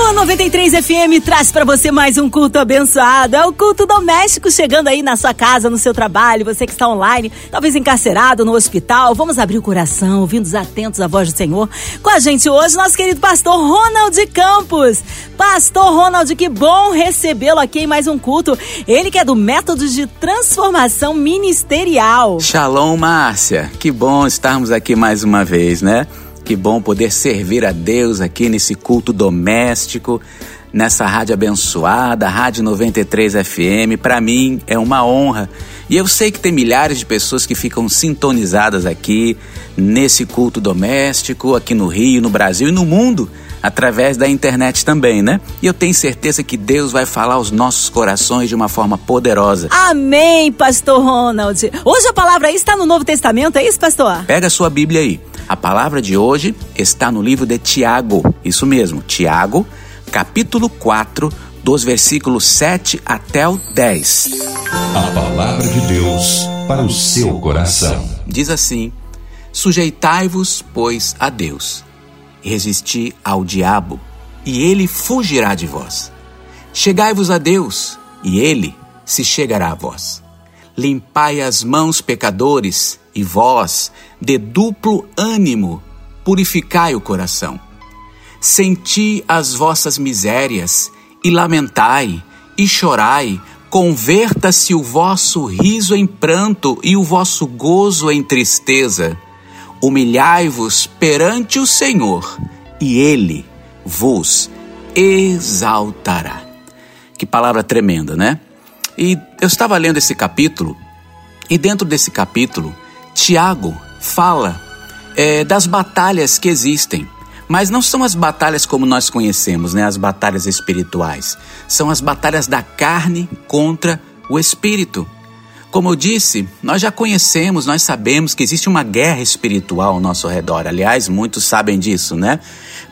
Sua 93 FM traz para você mais um culto abençoado. É o culto doméstico chegando aí na sua casa, no seu trabalho, você que está online, talvez encarcerado no hospital. Vamos abrir o coração, ouvindo atentos à voz do Senhor. Com a gente hoje, nosso querido pastor Ronald Campos. Pastor Ronald, que bom recebê-lo aqui em mais um culto. Ele que é do método de transformação ministerial. Shalom, Márcia. Que bom estarmos aqui mais uma vez, né? Que bom poder servir a Deus aqui nesse culto doméstico, nessa rádio abençoada, Rádio 93 FM. Para mim é uma honra. E eu sei que tem milhares de pessoas que ficam sintonizadas aqui nesse culto doméstico, aqui no Rio, no Brasil e no mundo através da internet também, né? E eu tenho certeza que Deus vai falar aos nossos corações de uma forma poderosa. Amém, pastor Ronald. Hoje a palavra aí está no Novo Testamento, é isso, pastor? Pega a sua Bíblia aí. A palavra de hoje está no livro de Tiago. Isso mesmo, Tiago, capítulo 4, dos versículos 7 até o 10. A palavra de Deus para o seu coração. Diz assim: Sujeitai-vos, pois, a Deus, resisti ao diabo, e ele fugirá de vós. Chegai-vos a Deus, e ele se chegará a vós. Limpai as mãos, pecadores, e vós, de duplo ânimo, purificai o coração. Senti as vossas misérias, e lamentai, e chorai, converta-se o vosso riso em pranto e o vosso gozo em tristeza. Humilhai-vos perante o Senhor, e ele vos exaltará. Que palavra tremenda, né? E eu estava lendo esse capítulo, e dentro desse capítulo, Tiago fala é, das batalhas que existem. Mas não são as batalhas como nós conhecemos, né? As batalhas espirituais. São as batalhas da carne contra o espírito. Como eu disse, nós já conhecemos, nós sabemos que existe uma guerra espiritual ao nosso redor. Aliás, muitos sabem disso, né?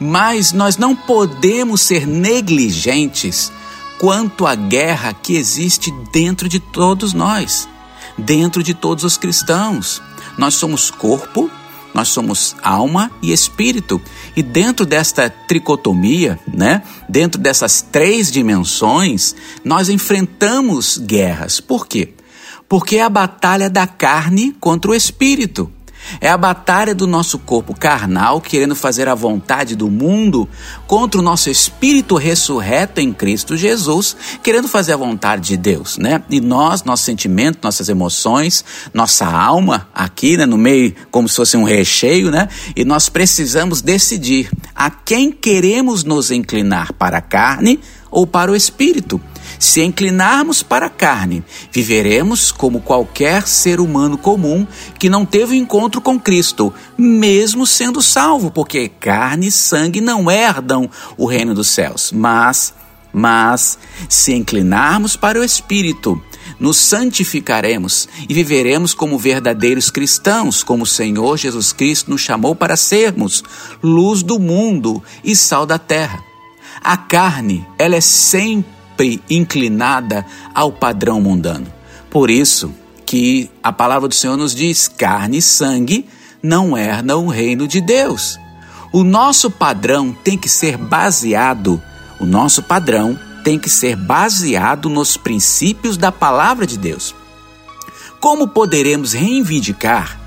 Mas nós não podemos ser negligentes quanto à guerra que existe dentro de todos nós, dentro de todos os cristãos. Nós somos corpo, nós somos alma e espírito. E dentro desta tricotomia, né, dentro dessas três dimensões, nós enfrentamos guerras. Por quê? Porque é a batalha da carne contra o espírito. É a batalha do nosso corpo carnal querendo fazer a vontade do mundo contra o nosso espírito ressurreto em Cristo Jesus, querendo fazer a vontade de Deus, né? E nós, nosso sentimento, nossas emoções, nossa alma aqui, né, no meio como se fosse um recheio, né? E nós precisamos decidir a quem queremos nos inclinar para a carne ou para o espírito. Se inclinarmos para a carne, viveremos como qualquer ser humano comum que não teve encontro com Cristo, mesmo sendo salvo, porque carne e sangue não herdam o reino dos céus. Mas, mas, se inclinarmos para o Espírito, nos santificaremos e viveremos como verdadeiros cristãos, como o Senhor Jesus Cristo nos chamou para sermos luz do mundo e sal da terra. A carne, ela é sempre inclinada ao padrão mundano. Por isso que a palavra do Senhor nos diz: carne e sangue não herdam o reino de Deus. O nosso padrão tem que ser baseado, o nosso padrão tem que ser baseado nos princípios da palavra de Deus. Como poderemos reivindicar?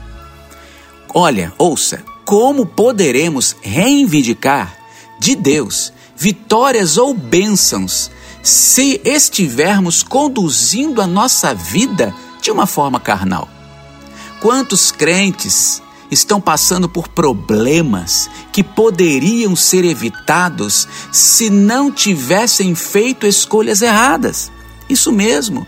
Olha, ouça, como poderemos reivindicar de Deus vitórias ou bênçãos se estivermos conduzindo a nossa vida de uma forma carnal. Quantos crentes estão passando por problemas que poderiam ser evitados se não tivessem feito escolhas erradas? Isso mesmo.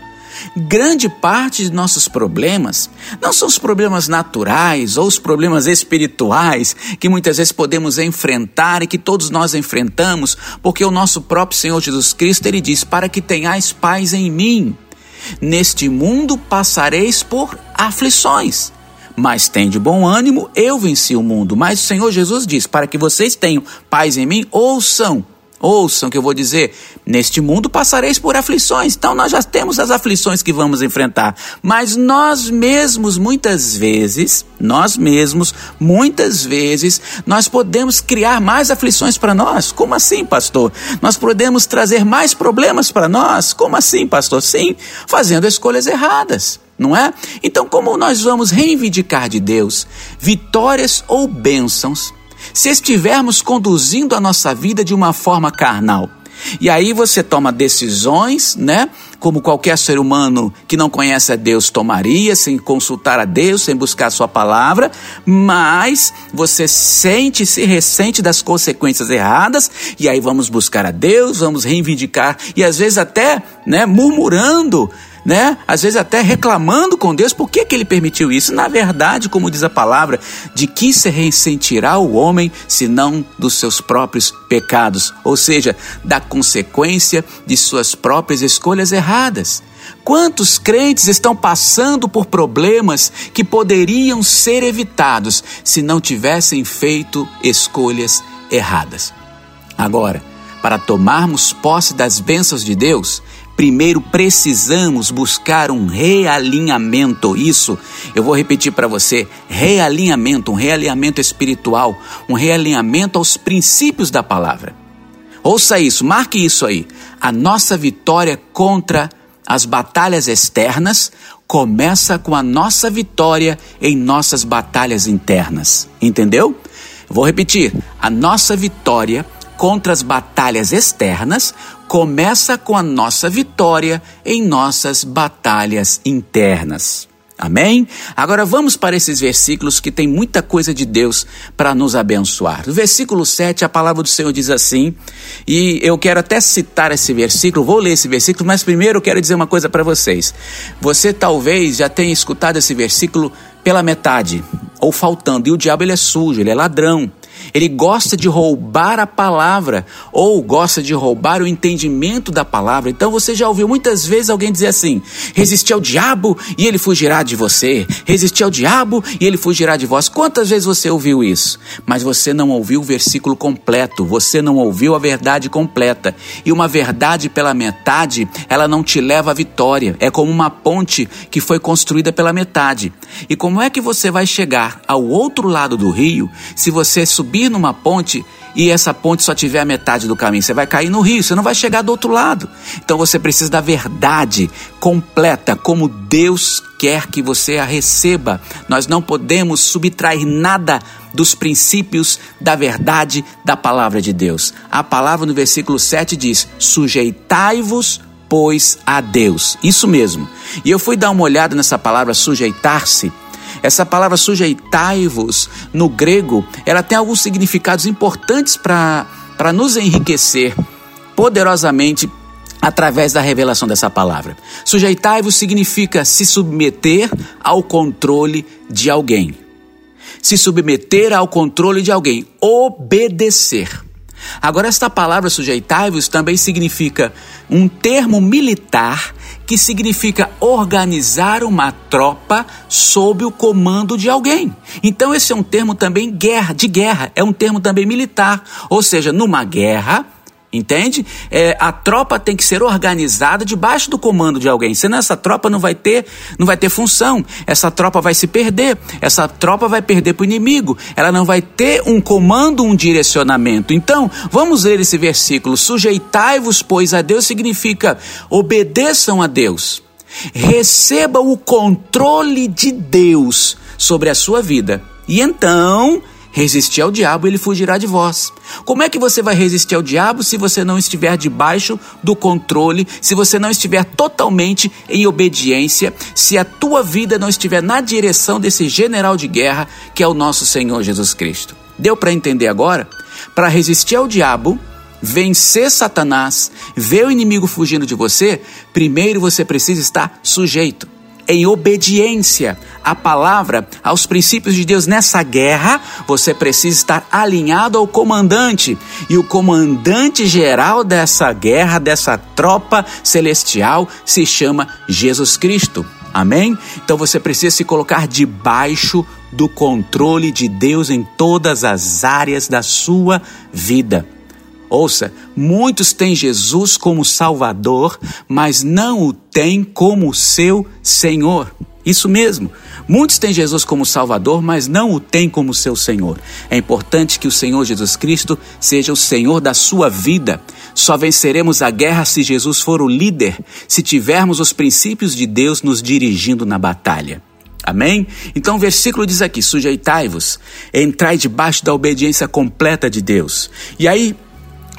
Grande parte de nossos problemas não são os problemas naturais ou os problemas espirituais que muitas vezes podemos enfrentar e que todos nós enfrentamos, porque o nosso próprio Senhor Jesus Cristo ele diz: "Para que tenhais paz em mim, neste mundo passareis por aflições." Mas tem de bom ânimo, eu venci o mundo. Mas o Senhor Jesus diz: para que vocês tenham paz em mim, ouçam Ouçam que eu vou dizer. Neste mundo passareis por aflições. Então nós já temos as aflições que vamos enfrentar. Mas nós mesmos, muitas vezes, nós mesmos, muitas vezes, nós podemos criar mais aflições para nós. Como assim, pastor? Nós podemos trazer mais problemas para nós. Como assim, pastor? Sim, fazendo escolhas erradas não é? Então, como nós vamos reivindicar de Deus vitórias ou bênçãos se estivermos conduzindo a nossa vida de uma forma carnal. E aí você toma decisões, né? Como qualquer ser humano que não conhece a Deus tomaria, sem consultar a Deus, sem buscar a sua palavra, mas você sente, se ressente das consequências erradas, e aí vamos buscar a Deus, vamos reivindicar, e às vezes até, né, murmurando, né? Às vezes até reclamando com Deus por que, que ele permitiu isso. Na verdade, como diz a palavra, de que se ressentirá o homem senão dos seus próprios pecados, ou seja, da consequência de suas próprias escolhas erradas. Quantos crentes estão passando por problemas que poderiam ser evitados se não tivessem feito escolhas erradas? Agora, para tomarmos posse das bênçãos de Deus, primeiro precisamos buscar um realinhamento. Isso, eu vou repetir para você: realinhamento, um realinhamento espiritual, um realinhamento aos princípios da palavra. Ouça isso, marque isso aí. A nossa vitória contra as batalhas externas começa com a nossa vitória em nossas batalhas internas. Entendeu? Vou repetir: a nossa vitória contra as batalhas externas começa com a nossa vitória em nossas batalhas internas. Amém? Agora vamos para esses versículos que tem muita coisa de Deus para nos abençoar. No versículo 7, a palavra do Senhor diz assim, e eu quero até citar esse versículo, vou ler esse versículo, mas primeiro eu quero dizer uma coisa para vocês. Você talvez já tenha escutado esse versículo pela metade, ou faltando, e o diabo ele é sujo, ele é ladrão. Ele gosta de roubar a palavra ou gosta de roubar o entendimento da palavra. Então você já ouviu muitas vezes alguém dizer assim: resistir ao diabo e ele fugirá de você. Resistir ao diabo e ele fugirá de vós. Quantas vezes você ouviu isso? Mas você não ouviu o versículo completo, você não ouviu a verdade completa. E uma verdade pela metade, ela não te leva à vitória. É como uma ponte que foi construída pela metade. E como é que você vai chegar ao outro lado do rio se você subir numa ponte e essa ponte só tiver a metade do caminho. Você vai cair no rio, você não vai chegar do outro lado. Então você precisa da verdade completa, como Deus quer que você a receba. Nós não podemos subtrair nada dos princípios da verdade da palavra de Deus. A palavra no versículo 7 diz: Sujeitai-vos pois a Deus. Isso mesmo. E eu fui dar uma olhada nessa palavra sujeitar-se essa palavra sujeitai-vos, no grego, ela tem alguns significados importantes para nos enriquecer poderosamente através da revelação dessa palavra. Sujeitai-vos significa se submeter ao controle de alguém. Se submeter ao controle de alguém, obedecer. Agora, esta palavra sujeitai-vos também significa um termo militar que significa organizar uma tropa sob o comando de alguém. Então esse é um termo também guerra, de guerra, é um termo também militar, ou seja, numa guerra Entende? É, a tropa tem que ser organizada debaixo do comando de alguém. Senão essa tropa não vai ter, não vai ter função. Essa tropa vai se perder. Essa tropa vai perder para o inimigo. Ela não vai ter um comando, um direcionamento. Então, vamos ler esse versículo. Sujeitai-vos, pois, a Deus significa obedeçam a Deus. Receba o controle de Deus sobre a sua vida. E então Resistir ao diabo, ele fugirá de vós. Como é que você vai resistir ao diabo se você não estiver debaixo do controle, se você não estiver totalmente em obediência, se a tua vida não estiver na direção desse general de guerra que é o nosso Senhor Jesus Cristo? Deu para entender agora? Para resistir ao diabo, vencer Satanás, ver o inimigo fugindo de você, primeiro você precisa estar sujeito em obediência à palavra, aos princípios de Deus nessa guerra, você precisa estar alinhado ao comandante. E o comandante geral dessa guerra, dessa tropa celestial, se chama Jesus Cristo. Amém? Então você precisa se colocar debaixo do controle de Deus em todas as áreas da sua vida. Ouça, muitos têm Jesus como Salvador, mas não o têm como seu Senhor. Isso mesmo. Muitos têm Jesus como Salvador, mas não o têm como seu Senhor. É importante que o Senhor Jesus Cristo seja o Senhor da sua vida. Só venceremos a guerra se Jesus for o líder, se tivermos os princípios de Deus nos dirigindo na batalha. Amém? Então o versículo diz aqui: sujeitai-vos, entrai debaixo da obediência completa de Deus. E aí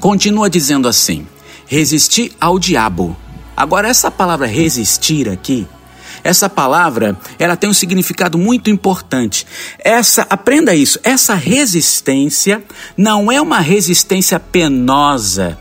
continua dizendo assim: resistir ao diabo. Agora, essa palavra resistir aqui, essa palavra, ela tem um significado muito importante. Essa, aprenda isso, essa resistência não é uma resistência penosa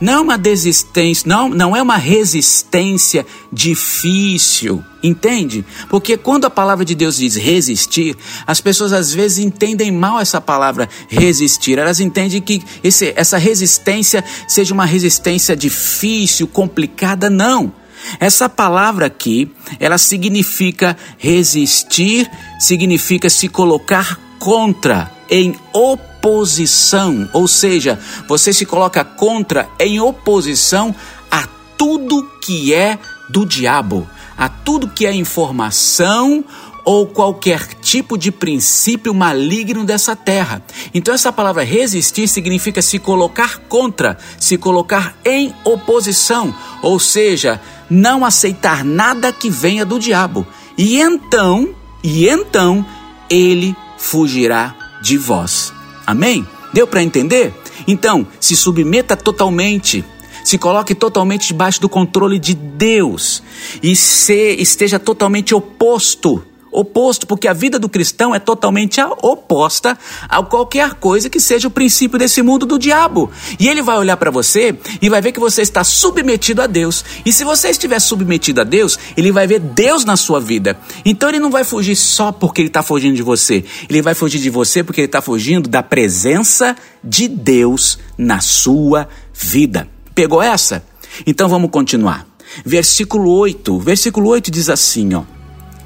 não é uma desistência, não, não é uma resistência difícil, entende? Porque quando a palavra de Deus diz resistir, as pessoas às vezes entendem mal essa palavra resistir. Elas entendem que esse, essa resistência seja uma resistência difícil, complicada, não. Essa palavra aqui, ela significa resistir, significa se colocar contra, em oposição, ou seja, você se coloca contra, em oposição a tudo que é do diabo, a tudo que é informação ou qualquer tipo de princípio maligno dessa terra. Então, essa palavra resistir significa se colocar contra, se colocar em oposição, ou seja, não aceitar nada que venha do diabo. E então, e então, ele fugirá de vós. Amém? Deu para entender? Então, se submeta totalmente, se coloque totalmente debaixo do controle de Deus e se esteja totalmente oposto oposto, porque a vida do cristão é totalmente oposta a qualquer coisa que seja o princípio desse mundo do diabo. E ele vai olhar para você e vai ver que você está submetido a Deus. E se você estiver submetido a Deus, ele vai ver Deus na sua vida. Então ele não vai fugir só porque ele está fugindo de você. Ele vai fugir de você porque ele está fugindo da presença de Deus na sua vida. Pegou essa? Então vamos continuar. Versículo 8. Versículo 8 diz assim, ó: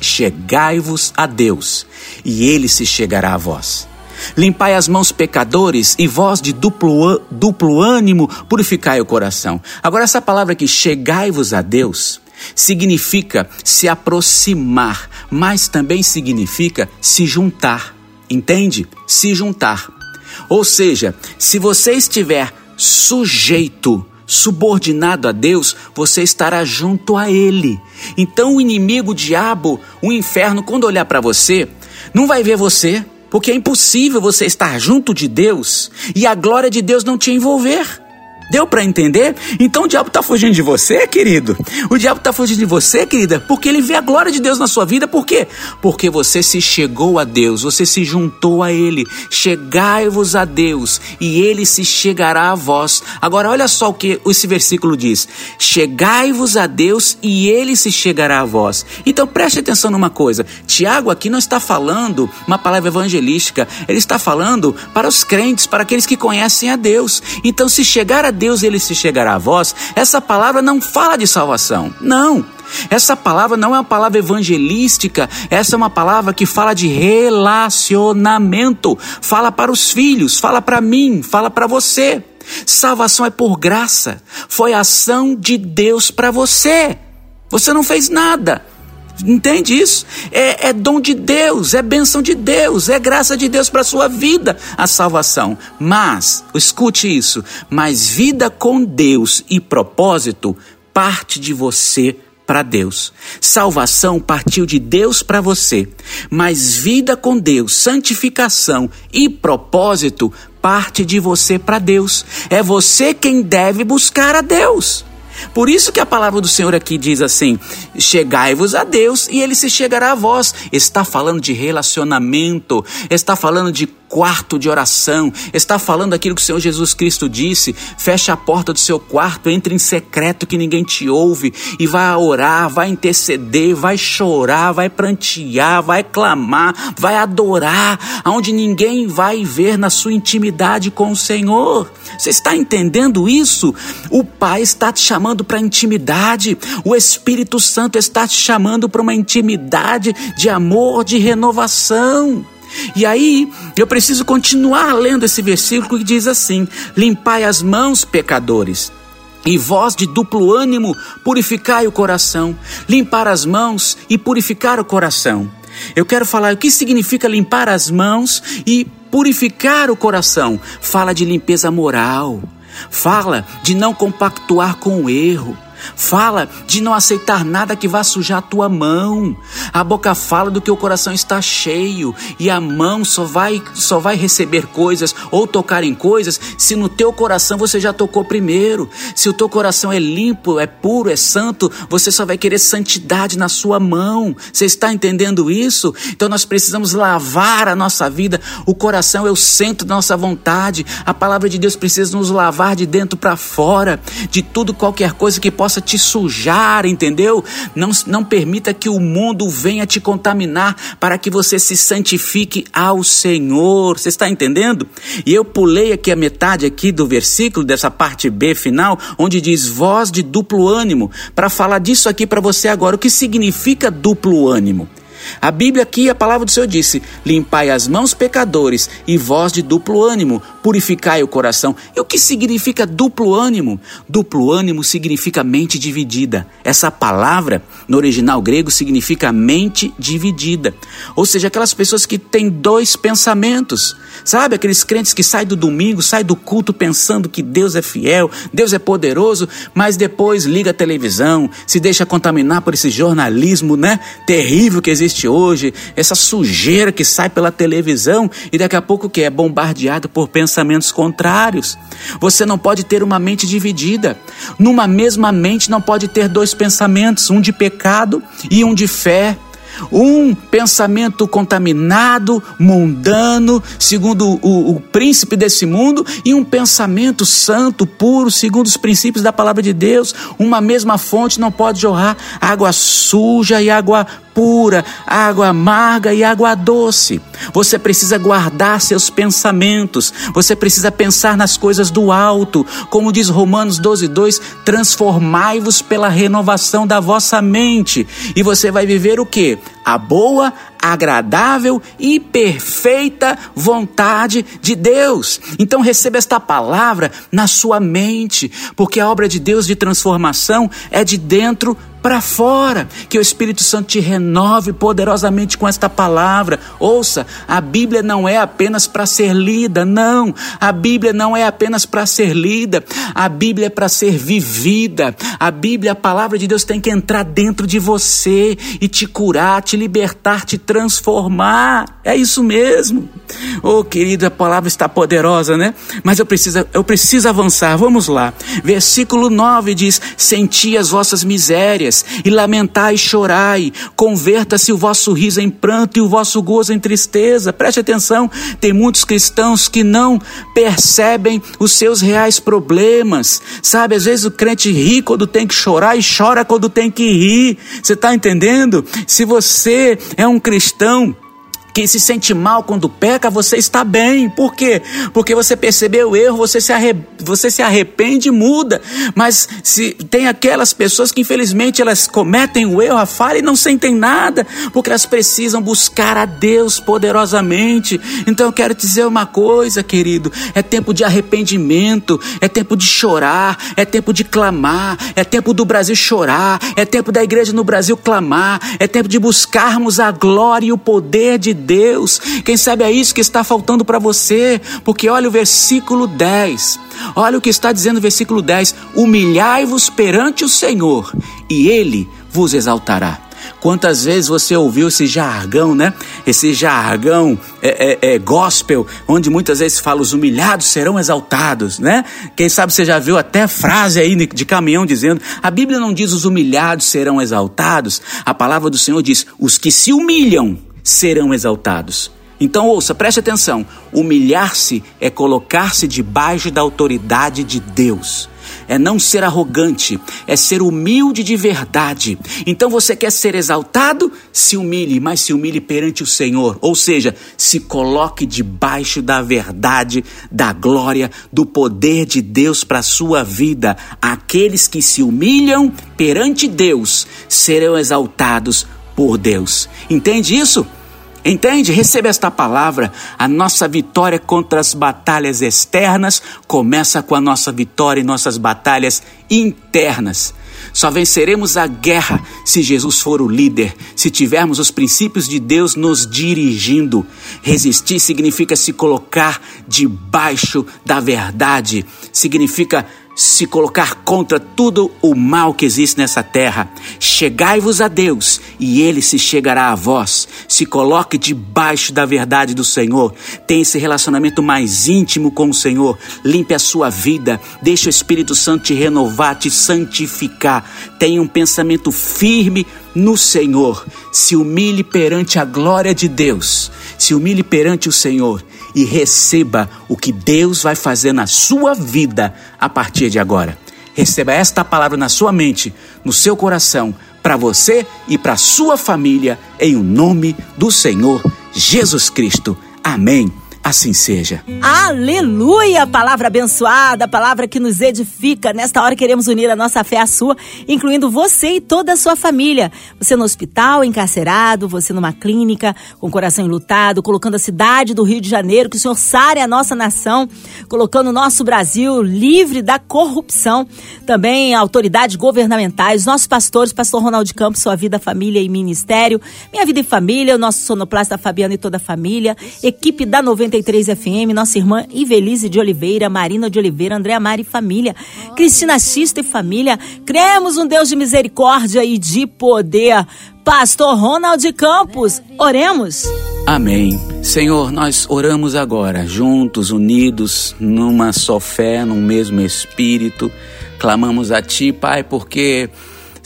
Chegai-vos a Deus, e ele se chegará a vós. Limpai as mãos, pecadores, e vós de duplo, duplo ânimo, purificai o coração. Agora, essa palavra aqui, chegai-vos a Deus, significa se aproximar, mas também significa se juntar. Entende? Se juntar. Ou seja, se você estiver sujeito subordinado a Deus, você estará junto a Ele. Então o inimigo, o diabo, o inferno, quando olhar para você, não vai ver você, porque é impossível você estar junto de Deus e a glória de Deus não te envolver. Deu para entender? Então o diabo está fugindo de você, querido. O diabo está fugindo de você, querida, porque ele vê a glória de Deus na sua vida. Por quê? Porque você se chegou a Deus, você se juntou a Ele. Chegai-vos a Deus e Ele se chegará a vós. Agora olha só o que esse versículo diz: Chegai-vos a Deus e Ele se chegará a vós. Então preste atenção numa coisa. Tiago aqui não está falando uma palavra evangelística. Ele está falando para os crentes, para aqueles que conhecem a Deus. Então se chegar a Deus ele se chegará a vós, essa palavra não fala de salvação. Não. Essa palavra não é uma palavra evangelística, essa é uma palavra que fala de relacionamento. Fala para os filhos, fala para mim, fala para você. Salvação é por graça, foi ação de Deus para você. Você não fez nada. Entende isso? É, é, dom de Deus, é bênção de Deus, é graça de Deus para a sua vida a salvação. Mas, escute isso, mas vida com Deus e propósito parte de você para Deus. Salvação partiu de Deus para você, mas vida com Deus, santificação e propósito parte de você para Deus. É você quem deve buscar a Deus. Por isso que a palavra do Senhor aqui diz assim: chegai-vos a Deus e ele se chegará a vós. Está falando de relacionamento, está falando de quarto de oração, está falando aquilo que o Senhor Jesus Cristo disse: feche a porta do seu quarto, entre em secreto que ninguém te ouve e vai orar, vai interceder, vai chorar, vai prantear, vai clamar, vai adorar, aonde ninguém vai ver na sua intimidade com o Senhor. Você está entendendo isso? O Pai está te chamando para intimidade, o Espírito Santo está te chamando para uma intimidade de amor, de renovação. E aí, eu preciso continuar lendo esse versículo que diz assim: Limpai as mãos, pecadores. E vós de duplo ânimo, purificai o coração, limpar as mãos e purificar o coração. Eu quero falar o que significa limpar as mãos e purificar o coração. Fala de limpeza moral, fala de não compactuar com o erro, Fala de não aceitar nada que vá sujar a tua mão. A boca fala do que o coração está cheio e a mão só vai só vai receber coisas ou tocar em coisas se no teu coração você já tocou primeiro. Se o teu coração é limpo, é puro, é santo, você só vai querer santidade na sua mão. Você está entendendo isso? Então nós precisamos lavar a nossa vida. O coração é o centro da nossa vontade. A palavra de Deus precisa nos lavar de dentro para fora de tudo qualquer coisa que possa possa te sujar, entendeu? Não, não permita que o mundo venha te contaminar para que você se santifique ao Senhor. Você está entendendo? E eu pulei aqui a metade aqui do versículo dessa parte B final, onde diz voz de duplo ânimo, para falar disso aqui para você agora. O que significa duplo ânimo? A Bíblia aqui, a palavra do Senhor disse: Limpai as mãos, pecadores, e vós de duplo ânimo, purificai o coração. E o que significa duplo ânimo? Duplo ânimo significa mente dividida. Essa palavra, no original grego, significa mente dividida. Ou seja, aquelas pessoas que têm dois pensamentos. Sabe, aqueles crentes que saem do domingo, saem do culto pensando que Deus é fiel, Deus é poderoso, mas depois liga a televisão, se deixa contaminar por esse jornalismo, né, terrível que existe hoje, essa sujeira que sai pela televisão e daqui a pouco que é bombardeado por pensamentos contrários. Você não pode ter uma mente dividida. Numa mesma mente não pode ter dois pensamentos, um de pecado e um de fé um pensamento contaminado, mundano, segundo o, o, príncipe desse mundo, e um pensamento santo, puro, segundo os princípios da palavra de Deus. Uma mesma fonte não pode jorrar água suja e água pura, água amarga e água doce. Você precisa guardar seus pensamentos, você precisa pensar nas coisas do alto, como diz Romanos 12, 2: transformai-vos pela renovação da vossa mente, e você vai viver o que? A boa, agradável e perfeita vontade de Deus. Então receba esta palavra na sua mente, porque a obra de Deus de transformação é de dentro para fora. Que o Espírito Santo te renove poderosamente com esta palavra. Ouça, a Bíblia não é apenas para ser lida, não. A Bíblia não é apenas para ser lida. A Bíblia é para ser vivida. A Bíblia, a palavra de Deus tem que entrar dentro de você e te curar, te libertar, te transformar. É isso mesmo. Oh, querido, a palavra está poderosa, né? Mas eu preciso, eu preciso avançar. Vamos lá. Versículo 9 diz: Senti as vossas misérias e lamentai e chorai. Converta-se o vosso riso em pranto e o vosso gozo em tristeza. Preste atenção, tem muitos cristãos que não percebem os seus reais problemas. Sabe, às vezes o crente ri quando tem que chorar e chora quando tem que rir. Você está entendendo? Se você é um cristão, quem se sente mal quando peca, você está bem. Por quê? Porque você percebeu o erro, você se, arre... você se arrepende e muda. Mas se tem aquelas pessoas que infelizmente elas cometem o erro, a falha e não sentem nada, porque elas precisam buscar a Deus poderosamente. Então eu quero te dizer uma coisa, querido: é tempo de arrependimento, é tempo de chorar, é tempo de clamar, é tempo do Brasil chorar, é tempo da igreja no Brasil clamar, é tempo de buscarmos a glória e o poder de Deus. Quem sabe é isso que está faltando para você, porque olha o versículo 10. Olha o que está dizendo o versículo 10: Humilhai-vos perante o Senhor, e ele vos exaltará. Quantas vezes você ouviu esse jargão, né? Esse jargão é, é, é, gospel, onde muitas vezes fala os humilhados serão exaltados, né? Quem sabe você já viu até frase aí de caminhão dizendo: a Bíblia não diz os humilhados serão exaltados, a palavra do Senhor diz: os que se humilham serão exaltados. Então ouça, preste atenção: humilhar-se é colocar-se debaixo da autoridade de Deus. É não ser arrogante, é ser humilde de verdade. Então você quer ser exaltado? Se humilhe, mas se humilhe perante o Senhor. Ou seja, se coloque debaixo da verdade, da glória, do poder de Deus para a sua vida. Aqueles que se humilham perante Deus serão exaltados por Deus. Entende isso? Entende? Receba esta palavra. A nossa vitória contra as batalhas externas começa com a nossa vitória em nossas batalhas internas. Só venceremos a guerra se Jesus for o líder, se tivermos os princípios de Deus nos dirigindo. Resistir significa se colocar debaixo da verdade, significa se colocar contra tudo o mal que existe nessa terra. Chegai-vos a Deus e ele se chegará a vós. Se coloque debaixo da verdade do Senhor. Tenha esse relacionamento mais íntimo com o Senhor. Limpe a sua vida. Deixe o Espírito Santo te renovar, te santificar. Tenha um pensamento firme no Senhor. Se humilhe perante a glória de Deus. Se humilhe perante o Senhor e receba o que Deus vai fazer na sua vida a partir de agora. Receba esta palavra na sua mente, no seu coração, para você e para sua família, em o nome do Senhor Jesus Cristo. Amém assim seja. Aleluia! Palavra abençoada, palavra que nos edifica. Nesta hora queremos unir a nossa fé à sua, incluindo você e toda a sua família. Você no hospital, encarcerado, você numa clínica, com coração enlutado, colocando a cidade do Rio de Janeiro, que o Senhor sare a nossa nação, colocando o nosso Brasil livre da corrupção. Também autoridades governamentais, nossos pastores, pastor Ronaldo Campos, sua vida, família e ministério, minha vida e família, o nosso sonoplasta Fabiano e toda a família, equipe da 90 93 FM, nossa irmã Ivelise de Oliveira, Marina de Oliveira, Andréa Mari família, Cristina Xista e família. Cremos um Deus de misericórdia e de poder. Pastor Ronald Campos, oremos. Amém. Senhor, nós oramos agora, juntos, unidos, numa só fé, num mesmo espírito. Clamamos a Ti, Pai, porque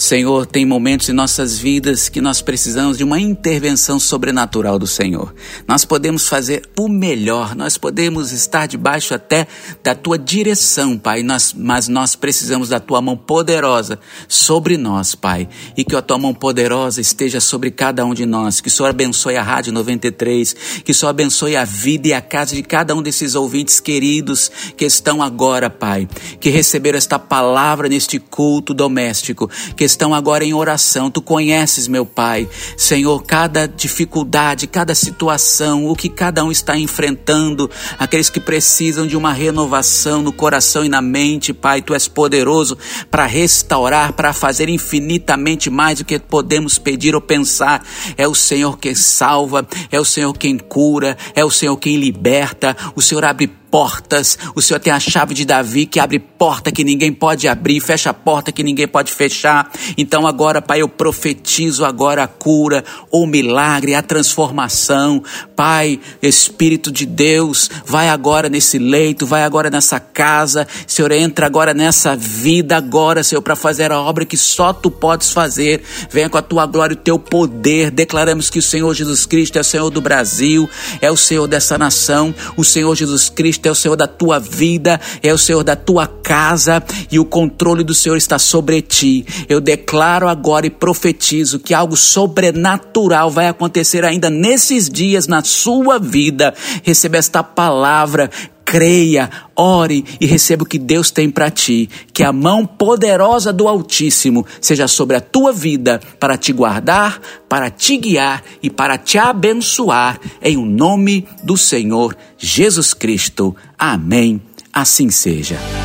Senhor, tem momentos em nossas vidas que nós precisamos de uma intervenção sobrenatural do Senhor. Nós podemos fazer o melhor, nós podemos estar debaixo até da tua direção, Pai, nós, mas nós precisamos da tua mão poderosa sobre nós, Pai, e que a tua mão poderosa esteja sobre cada um de nós. Que o Senhor abençoe a Rádio 93, que o Senhor abençoe a vida e a casa de cada um desses ouvintes queridos que estão agora, Pai, que receberam esta palavra neste culto doméstico, que estão agora em oração. Tu conheces, meu Pai, Senhor, cada dificuldade, cada situação, o que cada um está enfrentando, aqueles que precisam de uma renovação no coração e na mente, Pai, Tu és poderoso para restaurar, para fazer infinitamente mais do que podemos pedir ou pensar. É o Senhor quem salva, é o Senhor quem cura, é o Senhor quem liberta. O Senhor abre portas. O Senhor tem a chave de Davi que abre porta que ninguém pode abrir, fecha porta que ninguém pode fechar. Então agora, Pai, eu profetizo agora a cura, o milagre, a transformação. Pai, Espírito de Deus, vai agora nesse leito, vai agora nessa casa. Senhor, entra agora nessa vida agora, Senhor, para fazer a obra que só tu podes fazer. Venha com a tua glória e o teu poder. Declaramos que o Senhor Jesus Cristo é o Senhor do Brasil, é o Senhor dessa nação. O Senhor Jesus Cristo É o Senhor da tua vida, é o Senhor da tua casa e o controle do Senhor está sobre ti. Eu declaro agora e profetizo que algo sobrenatural vai acontecer ainda nesses dias na sua vida. Receba esta palavra creia, ore e receba o que Deus tem para ti. Que a mão poderosa do Altíssimo seja sobre a tua vida para te guardar, para te guiar e para te abençoar. Em o nome do Senhor Jesus Cristo. Amém. Assim seja.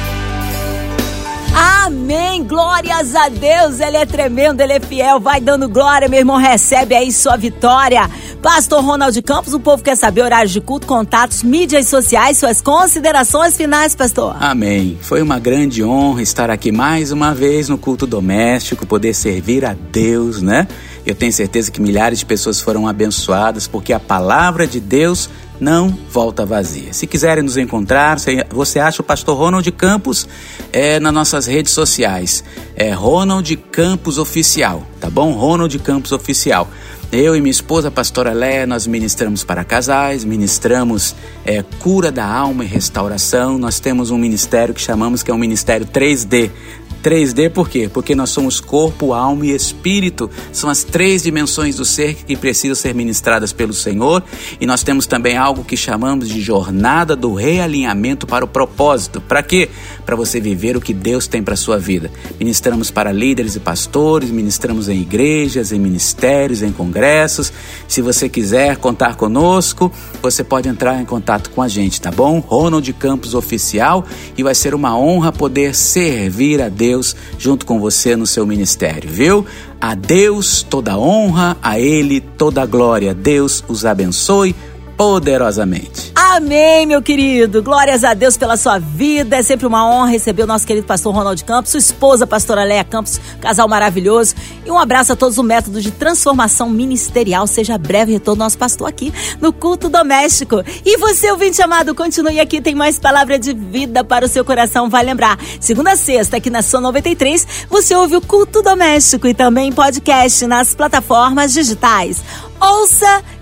Amém. Glórias a Deus. Ele é tremendo, ele é fiel. Vai dando glória, meu irmão. Recebe aí sua vitória. Pastor Ronald Campos, o povo quer saber horários de culto, contatos, mídias sociais, suas considerações finais, pastor. Amém. Foi uma grande honra estar aqui mais uma vez no culto doméstico, poder servir a Deus, né? Eu tenho certeza que milhares de pessoas foram abençoadas porque a palavra de Deus não volta vazia. Se quiserem nos encontrar, você acha o pastor Ronald Campos é, nas nossas redes sociais. É Ronald Campos Oficial, tá bom? Ronald Campos Oficial. Eu e minha esposa, a pastora Lé, nós ministramos para casais, ministramos é, cura da alma e restauração. Nós temos um ministério que chamamos que é um ministério 3D, 3D por quê? Porque nós somos corpo, alma e espírito. São as três dimensões do ser que precisam ser ministradas pelo Senhor. E nós temos também algo que chamamos de jornada do realinhamento para o propósito. Para quê? Para você viver o que Deus tem para sua vida. Ministramos para líderes e pastores, ministramos em igrejas, em ministérios, em congressos. Se você quiser contar conosco, você pode entrar em contato com a gente, tá bom? Ronald Campos Oficial e vai ser uma honra poder servir a Deus junto com você no seu ministério, viu? A Deus toda honra, a Ele toda glória. Deus os abençoe poderosamente. Amém, meu querido. Glórias a Deus pela sua vida. É sempre uma honra receber o nosso querido pastor Ronald Campos, sua esposa, pastora Leia Campos, casal maravilhoso. E um abraço a todos o método de transformação ministerial. Seja breve retorno nosso pastor aqui no culto doméstico. E você, ouvinte amado, continue aqui, tem mais palavra de vida para o seu coração. Vai lembrar, segunda a sexta, aqui na Sua 93, você ouve o culto doméstico e também podcast nas plataformas digitais. Ouça